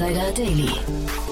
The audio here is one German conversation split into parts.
Insider Daily.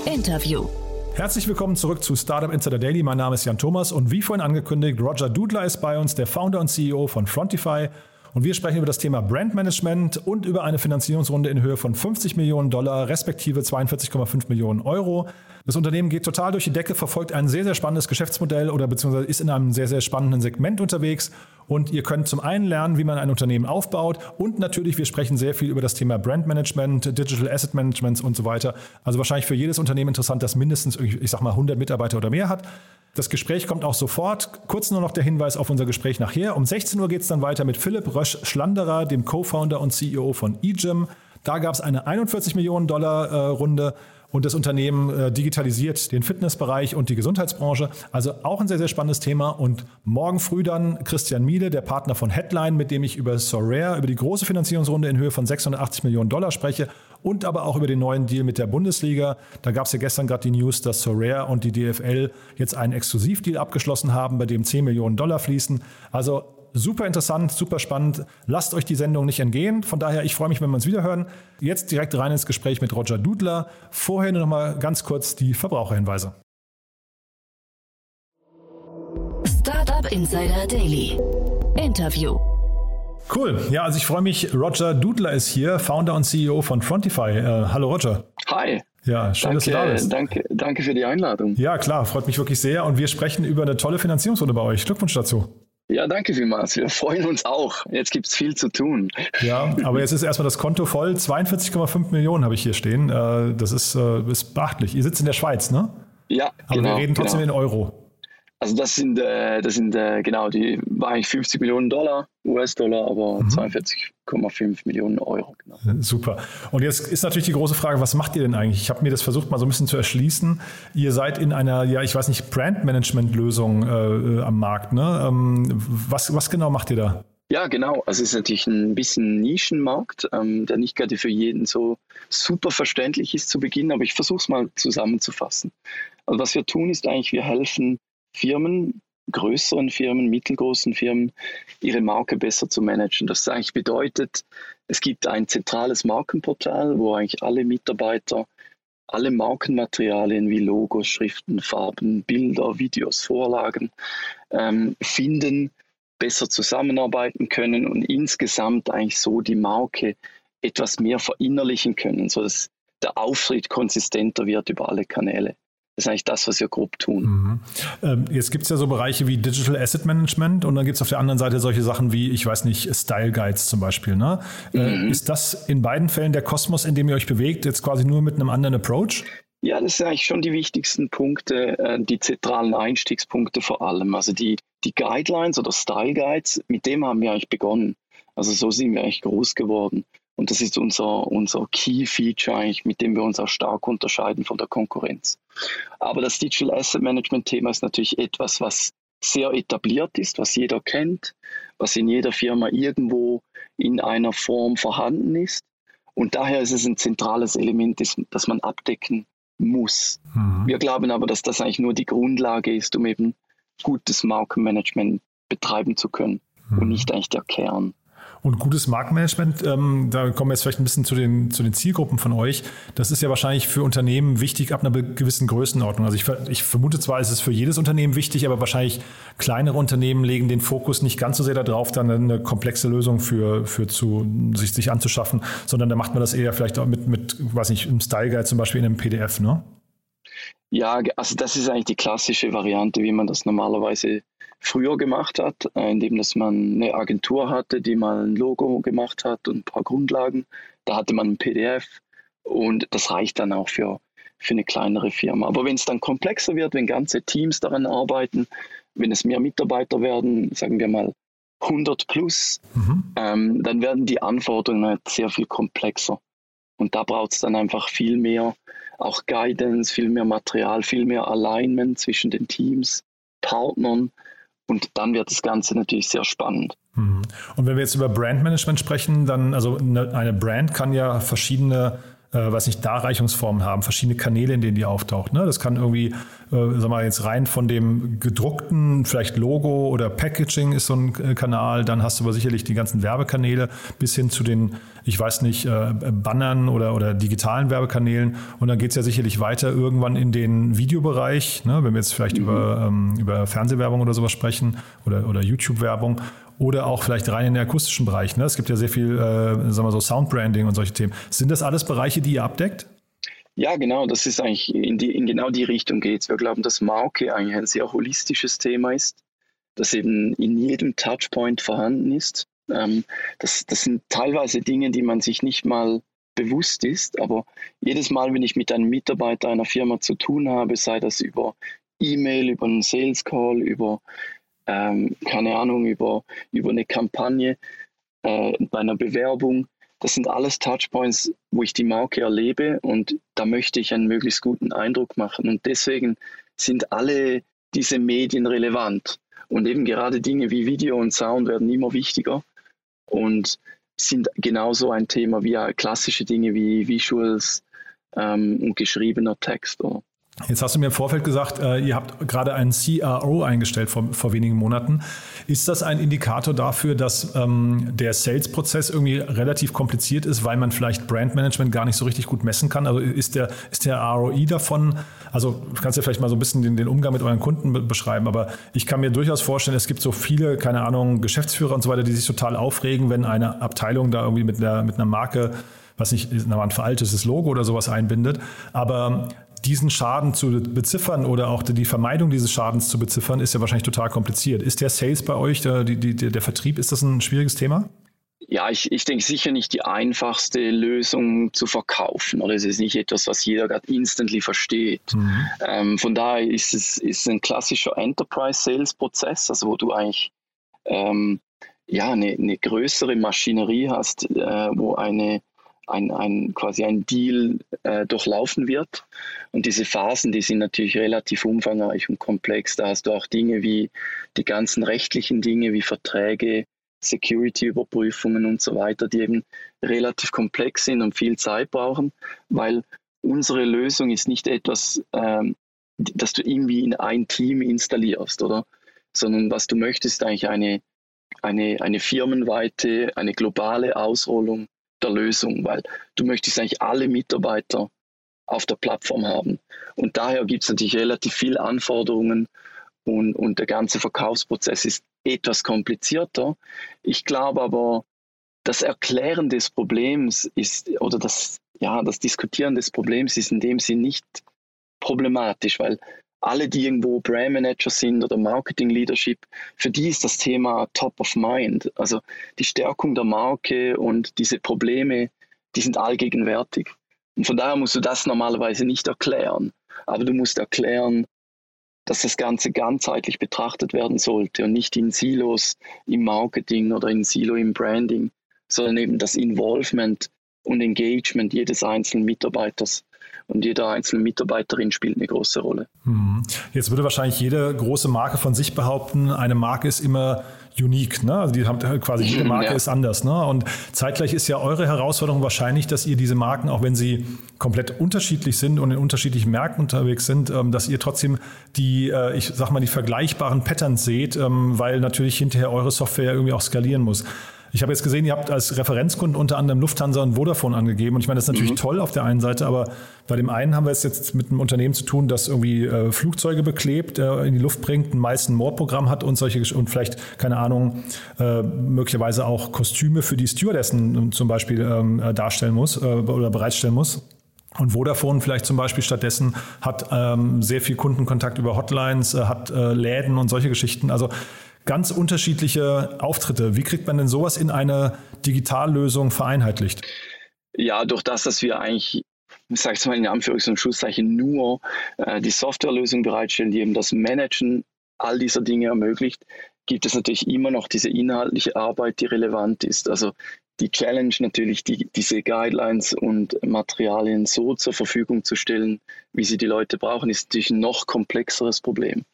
Interview. Herzlich willkommen zurück zu Startup Insider Daily. Mein Name ist Jan Thomas und wie vorhin angekündigt, Roger Dudler ist bei uns, der Founder und CEO von Frontify. Und wir sprechen über das Thema Brandmanagement und über eine Finanzierungsrunde in Höhe von 50 Millionen Dollar, respektive 42,5 Millionen Euro. Das Unternehmen geht total durch die Decke, verfolgt ein sehr, sehr spannendes Geschäftsmodell oder beziehungsweise ist in einem sehr, sehr spannenden Segment unterwegs. Und ihr könnt zum einen lernen, wie man ein Unternehmen aufbaut und natürlich, wir sprechen sehr viel über das Thema Brandmanagement, Digital Asset Management und so weiter. Also wahrscheinlich für jedes Unternehmen interessant, das mindestens, ich sag mal, 100 Mitarbeiter oder mehr hat. Das Gespräch kommt auch sofort. Kurz nur noch der Hinweis auf unser Gespräch nachher. Um 16 Uhr geht es dann weiter mit Philipp Rösch-Schlanderer, dem Co-Founder und CEO von eGym. Da gab es eine 41 Millionen Dollar äh, Runde und das Unternehmen äh, digitalisiert den Fitnessbereich und die Gesundheitsbranche. Also auch ein sehr, sehr spannendes Thema. Und morgen früh dann Christian Miele, der Partner von Headline, mit dem ich über Sorare, über die große Finanzierungsrunde in Höhe von 680 Millionen Dollar spreche und aber auch über den neuen Deal mit der Bundesliga. Da gab es ja gestern gerade die News, dass Sorare und die DFL jetzt einen Exklusivdeal abgeschlossen haben, bei dem 10 Millionen Dollar fließen. Also super interessant, super spannend. Lasst euch die Sendung nicht entgehen. Von daher, ich freue mich, wenn wir uns wiederhören. Jetzt direkt rein ins Gespräch mit Roger Dudler. Vorher nur noch mal ganz kurz die Verbraucherhinweise. Startup Insider Daily. Interview. Cool. Ja, also ich freue mich. Roger Dudler ist hier, Founder und CEO von Frontify. Äh, hallo Roger. Hi. Ja, schön, danke, dass du da bist. Danke, danke für die Einladung. Ja, klar, freut mich wirklich sehr. Und wir sprechen über eine tolle Finanzierungsrunde bei euch. Glückwunsch dazu. Ja, danke vielmals. Wir freuen uns auch. Jetzt gibt es viel zu tun. Ja, aber jetzt ist erstmal das Konto voll. 42,5 Millionen habe ich hier stehen. Äh, das ist, äh, ist beachtlich. Ihr sitzt in der Schweiz, ne? Ja, aber genau, wir reden trotzdem genau. in Euro. Also das sind, äh, das sind äh, genau, die war eigentlich 50 Millionen Dollar, US-Dollar, aber mhm. 42,5 Millionen Euro. Genau. Super. Und jetzt ist natürlich die große Frage, was macht ihr denn eigentlich? Ich habe mir das versucht mal so ein bisschen zu erschließen. Ihr seid in einer, ja, ich weiß nicht, Brandmanagement-Lösung äh, am Markt. Ne? Ähm, was, was genau macht ihr da? Ja, genau. Also es ist natürlich ein bisschen Nischenmarkt, ähm, der nicht gerade für jeden so super verständlich ist zu Beginn, aber ich versuche es mal zusammenzufassen. Also was wir tun, ist eigentlich, wir helfen Firmen, größeren Firmen, mittelgroßen Firmen, ihre Marke besser zu managen. Das eigentlich bedeutet, es gibt ein zentrales Markenportal, wo eigentlich alle Mitarbeiter alle Markenmaterialien wie Logos, Schriften, Farben, Bilder, Videos, Vorlagen ähm, finden, besser zusammenarbeiten können und insgesamt eigentlich so die Marke etwas mehr verinnerlichen können, sodass der Auftritt konsistenter wird über alle Kanäle. Das ist eigentlich das, was wir grob tun. Mhm. Ähm, jetzt gibt es ja so Bereiche wie Digital Asset Management und dann gibt es auf der anderen Seite solche Sachen wie, ich weiß nicht, Style Guides zum Beispiel. Ne? Äh, mhm. Ist das in beiden Fällen der Kosmos, in dem ihr euch bewegt, jetzt quasi nur mit einem anderen Approach? Ja, das sind eigentlich schon die wichtigsten Punkte, äh, die zentralen Einstiegspunkte vor allem. Also die, die Guidelines oder Style Guides, mit dem haben wir eigentlich begonnen. Also so sind wir eigentlich groß geworden. Und das ist unser, unser Key Feature eigentlich, mit dem wir uns auch stark unterscheiden von der Konkurrenz. Aber das Digital Asset Management Thema ist natürlich etwas, was sehr etabliert ist, was jeder kennt, was in jeder Firma irgendwo in einer Form vorhanden ist. Und daher ist es ein zentrales Element, das man abdecken muss. Mhm. Wir glauben aber, dass das eigentlich nur die Grundlage ist, um eben gutes Markenmanagement betreiben zu können mhm. und nicht eigentlich der Kern. Und gutes Markenmanagement, ähm, da kommen wir jetzt vielleicht ein bisschen zu den, zu den Zielgruppen von euch. Das ist ja wahrscheinlich für Unternehmen wichtig ab einer gewissen Größenordnung. Also ich, ich vermute zwar, ist es für jedes Unternehmen wichtig, aber wahrscheinlich kleinere Unternehmen legen den Fokus nicht ganz so sehr darauf, dann eine komplexe Lösung für, für zu, sich, sich anzuschaffen, sondern da macht man das eher vielleicht auch mit, mit weiß nicht, im Style Guide zum Beispiel in einem PDF, ne? Ja, also das ist eigentlich die klassische Variante, wie man das normalerweise früher gemacht hat, äh, indem dass man eine Agentur hatte, die mal ein Logo gemacht hat und ein paar Grundlagen. Da hatte man ein PDF und das reicht dann auch für, für eine kleinere Firma. Aber wenn es dann komplexer wird, wenn ganze Teams daran arbeiten, wenn es mehr Mitarbeiter werden, sagen wir mal 100 plus, mhm. ähm, dann werden die Anforderungen halt sehr viel komplexer. Und da braucht es dann einfach viel mehr auch Guidance, viel mehr Material, viel mehr Alignment zwischen den Teams, Partnern. Und dann wird das Ganze natürlich sehr spannend. Mhm. Und wenn wir jetzt über Brandmanagement sprechen, dann, also eine Brand kann ja verschiedene äh, weiß nicht, Darreichungsformen haben, verschiedene Kanäle, in denen die auftaucht. Ne? Das kann irgendwie, äh, sag mal, jetzt rein von dem gedruckten, vielleicht Logo oder Packaging ist so ein äh, Kanal, dann hast du aber sicherlich die ganzen Werbekanäle bis hin zu den, ich weiß nicht, äh, Bannern oder, oder digitalen Werbekanälen. Und dann geht es ja sicherlich weiter irgendwann in den Videobereich, ne? wenn wir jetzt vielleicht mhm. über, ähm, über Fernsehwerbung oder sowas sprechen oder, oder YouTube-Werbung oder auch vielleicht rein in den akustischen Bereich. Ne? Es gibt ja sehr viel, äh, sagen wir so, Soundbranding und solche Themen. Sind das alles Bereiche, die ihr abdeckt? Ja, genau, das ist eigentlich in, die, in genau die Richtung geht Wir glauben, dass Marke eigentlich ein sehr holistisches Thema ist, das eben in jedem Touchpoint vorhanden ist. Ähm, das, das sind teilweise Dinge, die man sich nicht mal bewusst ist, aber jedes Mal, wenn ich mit einem Mitarbeiter einer Firma zu tun habe, sei das über E-Mail, über einen Sales Call, über ähm, keine Ahnung, über, über eine Kampagne, äh, bei einer Bewerbung. Das sind alles Touchpoints, wo ich die Marke erlebe und da möchte ich einen möglichst guten Eindruck machen. Und deswegen sind alle diese Medien relevant. Und eben gerade Dinge wie Video und Sound werden immer wichtiger und sind genauso ein Thema wie klassische Dinge wie Visuals ähm, und geschriebener Text. Oder? Jetzt hast du mir im Vorfeld gesagt, äh, ihr habt gerade einen CRO eingestellt vor, vor wenigen Monaten. Ist das ein Indikator dafür, dass ähm, der Sales-Prozess irgendwie relativ kompliziert ist, weil man vielleicht Brandmanagement gar nicht so richtig gut messen kann? Also ist der, ist der ROI davon, also du kannst ja vielleicht mal so ein bisschen den, den Umgang mit euren Kunden be beschreiben, aber ich kann mir durchaus vorstellen, es gibt so viele, keine Ahnung, Geschäftsführer und so weiter, die sich total aufregen, wenn eine Abteilung da irgendwie mit, der, mit einer Marke was nicht, ein veraltetes Logo oder sowas einbindet. Aber diesen Schaden zu beziffern oder auch die Vermeidung dieses Schadens zu beziffern, ist ja wahrscheinlich total kompliziert. Ist der Sales bei euch, der, die, der Vertrieb, ist das ein schwieriges Thema? Ja, ich, ich denke sicher nicht die einfachste Lösung zu verkaufen. Oder es ist nicht etwas, was jeder gerade instantly versteht. Mhm. Ähm, von daher ist es ist ein klassischer Enterprise-Sales-Prozess, also wo du eigentlich ähm, ja, eine, eine größere Maschinerie hast, äh, wo eine ein, ein, quasi ein Deal äh, durchlaufen wird. Und diese Phasen, die sind natürlich relativ umfangreich und komplex. Da hast du auch Dinge wie die ganzen rechtlichen Dinge wie Verträge, Security-Überprüfungen und so weiter, die eben relativ komplex sind und viel Zeit brauchen, weil unsere Lösung ist nicht etwas, ähm, das du irgendwie in ein Team installierst, oder? Sondern was du möchtest, eigentlich eine, eine, eine firmenweite, eine globale Ausrollung der Lösung, weil du möchtest eigentlich alle Mitarbeiter auf der Plattform haben. Und daher gibt es natürlich relativ viele Anforderungen und, und der ganze Verkaufsprozess ist etwas komplizierter. Ich glaube aber, das Erklären des Problems ist, oder das, ja, das Diskutieren des Problems ist in dem Sinn nicht problematisch, weil alle, die irgendwo Brand Manager sind oder Marketing Leadership, für die ist das Thema top of mind. Also die Stärkung der Marke und diese Probleme, die sind allgegenwärtig. Und von daher musst du das normalerweise nicht erklären. Aber du musst erklären, dass das Ganze ganzheitlich betrachtet werden sollte und nicht in Silos im Marketing oder in Silo im Branding, sondern eben das Involvement und Engagement jedes einzelnen Mitarbeiters und jede einzelne Mitarbeiterin spielt eine große Rolle. Mhm. Jetzt würde wahrscheinlich jede große Marke von sich behaupten, eine Marke ist immer unique, ne? Also die haben quasi jede Marke ja. ist anders, ne? Und zeitgleich ist ja eure Herausforderung wahrscheinlich, dass ihr diese Marken, auch wenn sie komplett unterschiedlich sind und in unterschiedlichen Märkten unterwegs sind, ähm, dass ihr trotzdem die, äh, ich sag mal, die vergleichbaren Patterns seht, ähm, weil natürlich hinterher eure Software irgendwie auch skalieren muss. Ich habe jetzt gesehen, ihr habt als Referenzkunden unter anderem Lufthansa und Vodafone angegeben. Und ich meine, das ist natürlich mhm. toll auf der einen Seite, aber bei dem einen haben wir es jetzt mit einem Unternehmen zu tun, das irgendwie äh, Flugzeuge beklebt, äh, in die Luft bringt, ein meisten Mordprogramm hat und solche und vielleicht, keine Ahnung, äh, möglicherweise auch Kostüme für die Stewardessen zum Beispiel ähm, äh, darstellen muss äh, oder bereitstellen muss. Und Vodafone vielleicht zum Beispiel stattdessen hat ähm, sehr viel Kundenkontakt über Hotlines, äh, hat Läden und solche Geschichten. Also ganz unterschiedliche Auftritte. Wie kriegt man denn sowas in eine Digitallösung vereinheitlicht? Ja, durch das, dass wir eigentlich ich sage es mal in Anführungs- und Schlusszeichen, nur äh, die Softwarelösung bereitstellen, die eben das Managen all dieser Dinge ermöglicht, gibt es natürlich immer noch diese inhaltliche Arbeit, die relevant ist. Also die Challenge natürlich, die, diese Guidelines und Materialien so zur Verfügung zu stellen, wie sie die Leute brauchen, ist natürlich ein noch komplexeres Problem.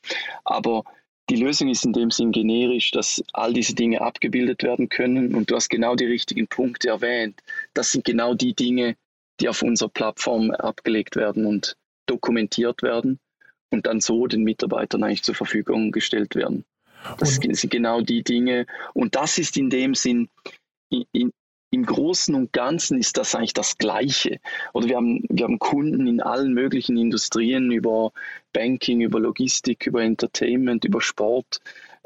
Aber die Lösung ist in dem Sinn generisch, dass all diese Dinge abgebildet werden können und du hast genau die richtigen Punkte erwähnt. Das sind genau die Dinge, die auf unserer Plattform abgelegt werden und dokumentiert werden und dann so den Mitarbeitern eigentlich zur Verfügung gestellt werden. Das und sind genau die Dinge. Und das ist in dem Sinn, in, in, im Großen und Ganzen ist das eigentlich das Gleiche. Oder wir haben, wir haben Kunden in allen möglichen Industrien, über Banking, über Logistik, über Entertainment, über Sport.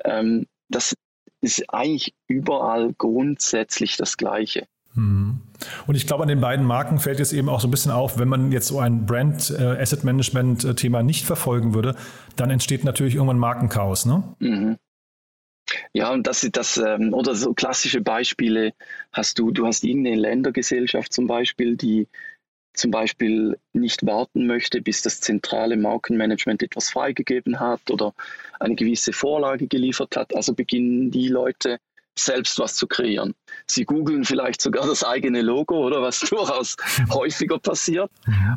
Ähm, das ist eigentlich überall grundsätzlich das Gleiche. Mhm. Und ich glaube, an den beiden Marken fällt jetzt eben auch so ein bisschen auf, wenn man jetzt so ein Brand äh, Asset Management äh, Thema nicht verfolgen würde, dann entsteht natürlich irgendwann Markenchaos, ne? Mhm. Ja, und das, das ähm, oder so klassische Beispiele hast du, du hast irgendeine Ländergesellschaft zum Beispiel, die zum Beispiel nicht warten möchte, bis das zentrale Markenmanagement etwas freigegeben hat oder eine gewisse Vorlage geliefert hat. Also beginnen die Leute selbst was zu kreieren. Sie googeln vielleicht sogar das eigene Logo oder was durchaus häufiger passiert.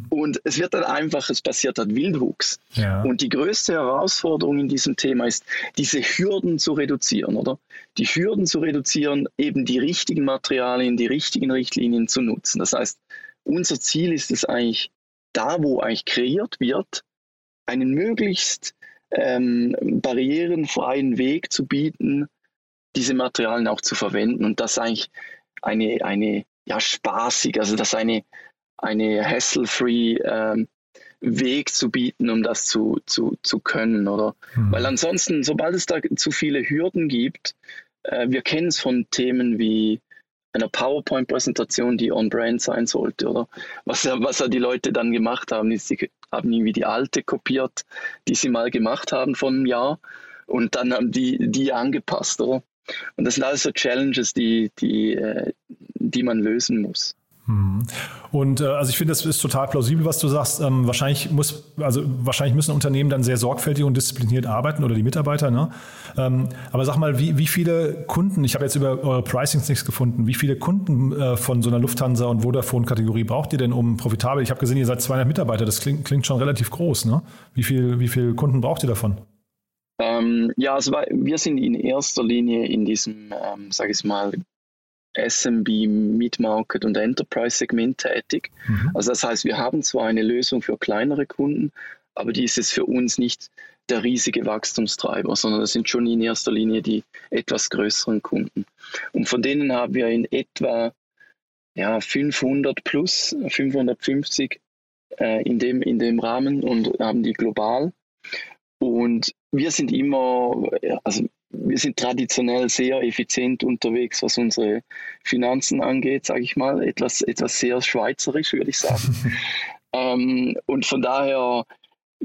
Und es wird dann einfach, es passiert dann Wildwuchs. Ja. Und die größte Herausforderung in diesem Thema ist, diese Hürden zu reduzieren, oder? Die Hürden zu reduzieren, eben die richtigen Materialien, die richtigen Richtlinien zu nutzen. Das heißt, unser Ziel ist es eigentlich, da wo eigentlich kreiert wird, einen möglichst ähm, barrierenfreien Weg zu bieten, diese Materialien auch zu verwenden und das eigentlich eine, eine ja, spaßig, also das eine, eine hassle-free ähm, Weg zu bieten, um das zu, zu, zu können. Oder? Mhm. Weil ansonsten, sobald es da zu viele Hürden gibt, äh, wir kennen es von Themen wie einer PowerPoint-Präsentation, die on-brand sein sollte, oder? Was ja, was ja die Leute dann gemacht haben, ist, sie haben irgendwie die alte kopiert, die sie mal gemacht haben von einem Jahr und dann haben die die angepasst, oder? Und das sind alles so Challenges, die, die, äh, die man lösen muss. Mhm. Und äh, also ich finde, das ist total plausibel, was du sagst. Ähm, wahrscheinlich muss, also wahrscheinlich müssen Unternehmen dann sehr sorgfältig und diszipliniert arbeiten oder die Mitarbeiter. Ne? Ähm, aber sag mal, wie, wie viele Kunden, ich habe jetzt über eure Pricings nichts gefunden, wie viele Kunden äh, von so einer Lufthansa und Vodafone-Kategorie braucht ihr denn, um profitabel? Ich habe gesehen, ihr seid 200 Mitarbeiter, das klingt, klingt schon relativ groß. Ne? Wie viele wie viel Kunden braucht ihr davon? Ähm, ja, also wir sind in erster Linie in diesem, ähm, sage ich mal, SMB, Mid-Market und Enterprise-Segment tätig. Mhm. Also das heißt, wir haben zwar eine Lösung für kleinere Kunden, aber die ist es für uns nicht der riesige Wachstumstreiber, sondern das sind schon in erster Linie die etwas größeren Kunden. Und von denen haben wir in etwa ja, 500 plus, 550 äh, in, dem, in dem Rahmen und haben die global. Und wir sind immer, also wir sind traditionell sehr effizient unterwegs, was unsere Finanzen angeht, sage ich mal. Etwas, etwas sehr schweizerisch, würde ich sagen. ähm, und von daher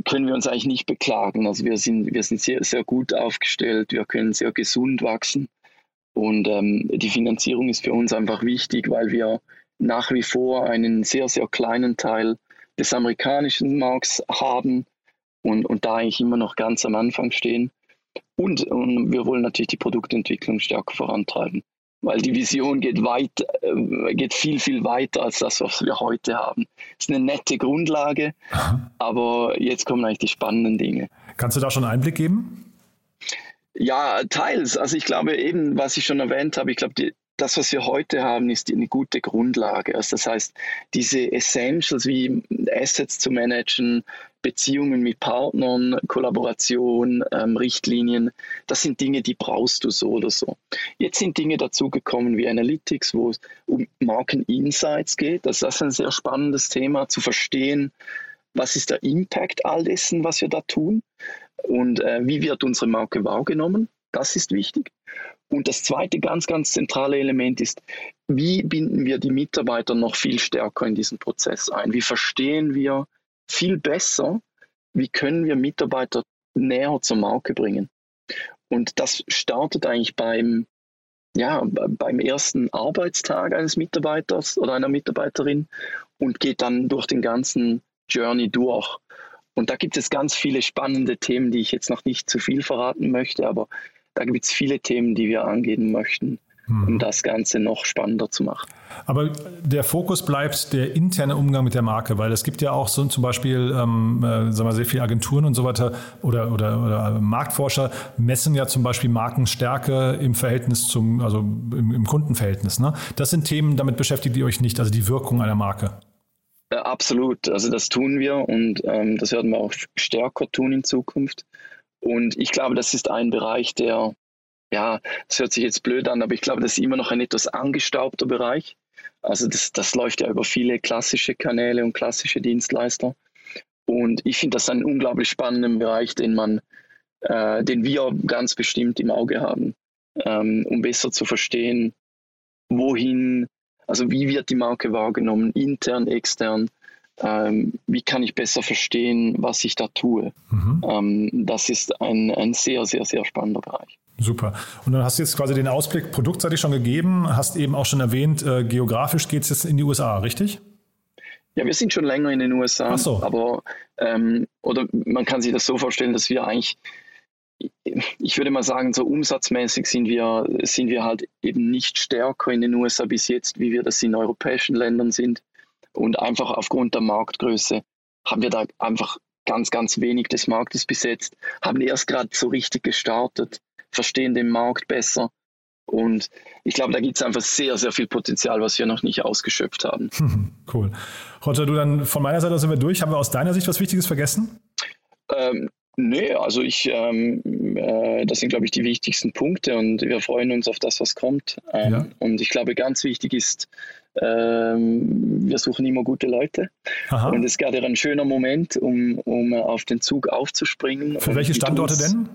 können wir uns eigentlich nicht beklagen. Also wir sind, wir sind sehr, sehr gut aufgestellt, wir können sehr gesund wachsen. Und ähm, die Finanzierung ist für uns einfach wichtig, weil wir nach wie vor einen sehr, sehr kleinen Teil des amerikanischen Markts haben und, und da eigentlich immer noch ganz am Anfang stehen. Und, und wir wollen natürlich die Produktentwicklung stärker vorantreiben, weil die Vision geht weit, äh, geht viel, viel weiter als das, was wir heute haben. Es ist eine nette Grundlage, Aha. aber jetzt kommen eigentlich die spannenden Dinge. Kannst du da schon einen Einblick geben? Ja, teils. Also ich glaube eben, was ich schon erwähnt habe, ich glaube, die, das, was wir heute haben, ist eine gute Grundlage. Also das heißt, diese Essentials wie Assets zu managen, Beziehungen mit Partnern, Kollaboration, ähm, Richtlinien, das sind Dinge, die brauchst du so oder so. Jetzt sind Dinge dazugekommen wie Analytics, wo es um Markeninsights geht. Das ist ein sehr spannendes Thema, zu verstehen, was ist der Impact all dessen, was wir da tun und äh, wie wird unsere Marke wahrgenommen. Das ist wichtig. Und das zweite ganz, ganz zentrale Element ist, wie binden wir die Mitarbeiter noch viel stärker in diesen Prozess ein? Wie verstehen wir viel besser, wie können wir Mitarbeiter näher zur Marke bringen? Und das startet eigentlich beim, ja, beim ersten Arbeitstag eines Mitarbeiters oder einer Mitarbeiterin und geht dann durch den ganzen Journey durch. Und da gibt es ganz viele spannende Themen, die ich jetzt noch nicht zu viel verraten möchte, aber da gibt es viele Themen, die wir angehen möchten, um hm. das Ganze noch spannender zu machen. Aber der Fokus bleibt der interne Umgang mit der Marke, weil es gibt ja auch so zum Beispiel ähm, äh, sagen wir, sehr viele Agenturen und so weiter oder, oder, oder Marktforscher messen ja zum Beispiel Markenstärke im Verhältnis zum, also im, im Kundenverhältnis. Ne? Das sind Themen, damit beschäftigt ihr euch nicht, also die Wirkung einer Marke. Äh, absolut, also das tun wir und ähm, das werden wir auch stärker tun in Zukunft. Und ich glaube, das ist ein Bereich, der, ja, das hört sich jetzt blöd an, aber ich glaube, das ist immer noch ein etwas angestaubter Bereich. Also das, das läuft ja über viele klassische Kanäle und klassische Dienstleister. Und ich finde das einen unglaublich spannenden Bereich, den man, äh, den wir ganz bestimmt im Auge haben, ähm, um besser zu verstehen, wohin, also wie wird die Marke wahrgenommen, intern, extern, ähm, wie kann ich besser verstehen, was ich da tue. Mhm. Ähm, das ist ein, ein sehr, sehr, sehr spannender Bereich. Super. Und dann hast du jetzt quasi den Ausblick produktseitig schon gegeben, hast eben auch schon erwähnt, äh, geografisch geht es jetzt in die USA, richtig? Ja, wir sind schon länger in den USA, Ach so. aber ähm, oder man kann sich das so vorstellen, dass wir eigentlich, ich würde mal sagen, so umsatzmäßig sind wir, sind wir halt eben nicht stärker in den USA bis jetzt, wie wir das in europäischen Ländern sind. Und einfach aufgrund der Marktgröße haben wir da einfach ganz, ganz wenig des Marktes besetzt, haben erst gerade so richtig gestartet, verstehen den Markt besser und ich glaube, da gibt es einfach sehr, sehr viel Potenzial, was wir noch nicht ausgeschöpft haben. Cool. Roger, du dann von meiner Seite sind wir durch. Haben wir aus deiner Sicht was Wichtiges vergessen? Ähm, nee, also ich, ähm, äh, das sind, glaube ich, die wichtigsten Punkte und wir freuen uns auf das, was kommt. Ähm, ja. Und ich glaube, ganz wichtig ist, ähm, wir suchen immer gute Leute. Aha. Und es ist gerade ein schöner Moment, um, um auf den Zug aufzuspringen. Für welche Standorte denn?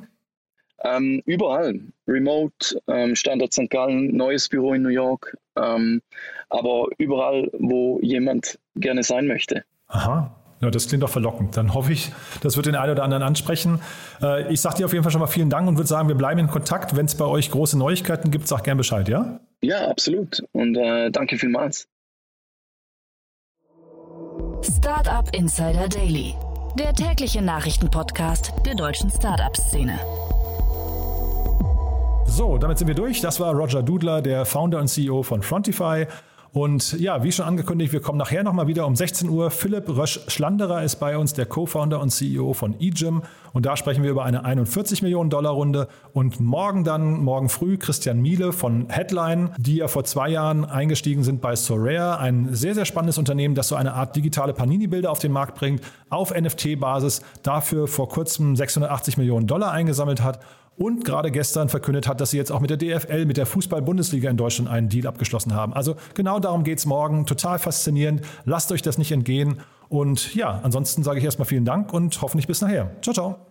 Ähm, überall. Remote, ähm, Standort St. Gallen, neues Büro in New York, ähm, aber überall, wo jemand gerne sein möchte. Aha. Ja, das klingt doch verlockend. Dann hoffe ich, das wird den einen oder anderen ansprechen. Äh, ich sage dir auf jeden Fall schon mal vielen Dank und würde sagen, wir bleiben in Kontakt. Wenn es bei euch große Neuigkeiten gibt, sag gern Bescheid, ja? Ja, absolut. Und äh, danke vielmals. Startup Insider Daily, der tägliche Nachrichtenpodcast der deutschen Startup-Szene. So, damit sind wir durch. Das war Roger Dudler, der Founder und CEO von Frontify. Und ja, wie schon angekündigt, wir kommen nachher nochmal wieder um 16 Uhr. Philipp Rösch-Schlanderer ist bei uns, der Co-Founder und CEO von eGym. Und da sprechen wir über eine 41 Millionen Dollar Runde. Und morgen dann, morgen früh, Christian Miele von Headline, die ja vor zwei Jahren eingestiegen sind bei Sorare. Ein sehr, sehr spannendes Unternehmen, das so eine Art digitale Panini-Bilder auf den Markt bringt, auf NFT-Basis. Dafür vor kurzem 680 Millionen Dollar eingesammelt hat und gerade gestern verkündet hat, dass sie jetzt auch mit der DFL, mit der Fußball-Bundesliga in Deutschland einen Deal abgeschlossen haben. Also genau darum geht es morgen. Total faszinierend. Lasst euch das nicht entgehen. Und ja, ansonsten sage ich erstmal vielen Dank und hoffentlich bis nachher. Ciao, ciao.